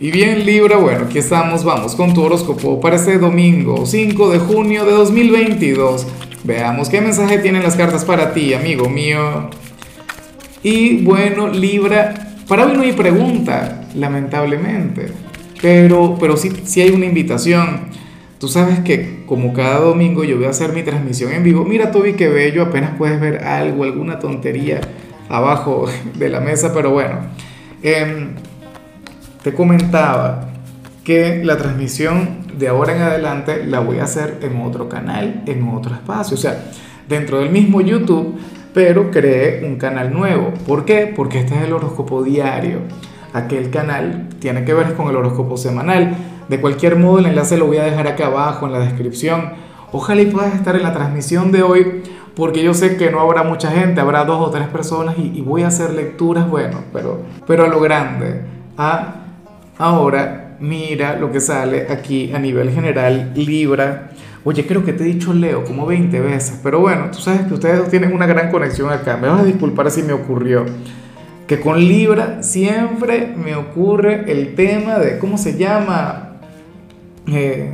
Y bien Libra, bueno, aquí estamos, vamos con tu horóscopo para este domingo 5 de junio de 2022. Veamos qué mensaje tienen las cartas para ti, amigo mío. Y bueno, Libra, para hoy no hay pregunta, lamentablemente, pero, pero sí, sí hay una invitación. Tú sabes que como cada domingo yo voy a hacer mi transmisión en vivo. Mira, Toby, qué bello, apenas puedes ver algo, alguna tontería abajo de la mesa, pero bueno. Eh, te comentaba que la transmisión de ahora en adelante la voy a hacer en otro canal, en otro espacio, o sea, dentro del mismo YouTube, pero creé un canal nuevo. ¿Por qué? Porque este es el horóscopo diario. Aquel canal tiene que ver con el horóscopo semanal. De cualquier modo, el enlace lo voy a dejar acá abajo en la descripción. Ojalá y puedas estar en la transmisión de hoy, porque yo sé que no habrá mucha gente, habrá dos o tres personas y, y voy a hacer lecturas, bueno, pero, pero a lo grande. A Ahora, mira lo que sale aquí a nivel general, Libra. Oye, creo que te he dicho Leo como 20 veces, pero bueno, tú sabes que ustedes tienen una gran conexión acá. Me vas a disculpar si me ocurrió. Que con Libra siempre me ocurre el tema de, ¿cómo se llama? Eh,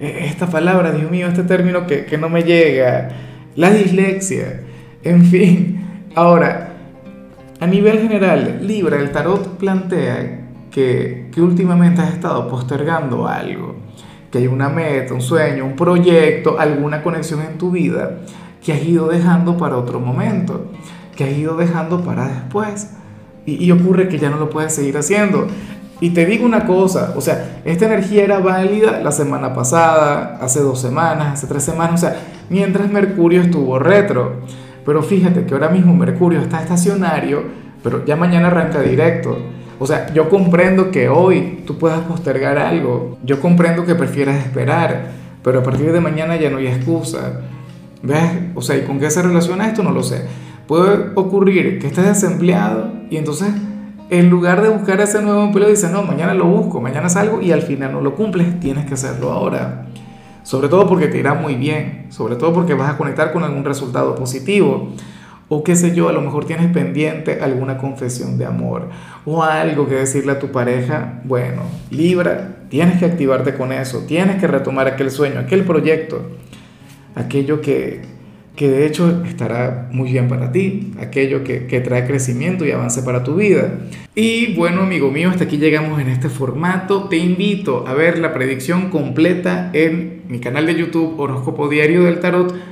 eh, esta palabra, Dios mío, este término que, que no me llega. La dislexia. En fin. Ahora, a nivel general, Libra, el tarot plantea que, últimamente has estado postergando algo, que hay una meta, un sueño, un proyecto, alguna conexión en tu vida que has ido dejando para otro momento, que has ido dejando para después. Y, y, ocurre que ya no lo puedes seguir haciendo. Y te digo una cosa, o sea, esta energía era válida la semana pasada, hace dos semanas, hace tres semanas, o sea, mientras Mercurio estuvo retro. Pero fíjate que ahora mismo Mercurio está estacionario, pero ya mañana arranca directo. O sea, yo comprendo que hoy tú puedas postergar algo, yo comprendo que prefieras esperar, pero a partir de mañana ya no hay excusa. ¿Ves? O sea, ¿y con qué se relaciona esto? No lo sé. Puede ocurrir que estés desempleado y entonces en lugar de buscar ese nuevo empleo dices, no, mañana lo busco, mañana salgo y al final no lo cumples, tienes que hacerlo ahora. Sobre todo porque te irá muy bien, sobre todo porque vas a conectar con algún resultado positivo. O qué sé yo, a lo mejor tienes pendiente alguna confesión de amor o algo que decirle a tu pareja. Bueno, Libra, tienes que activarte con eso, tienes que retomar aquel sueño, aquel proyecto, aquello que, que de hecho estará muy bien para ti, aquello que, que trae crecimiento y avance para tu vida. Y bueno, amigo mío, hasta aquí llegamos en este formato. Te invito a ver la predicción completa en mi canal de YouTube Horóscopo Diario del Tarot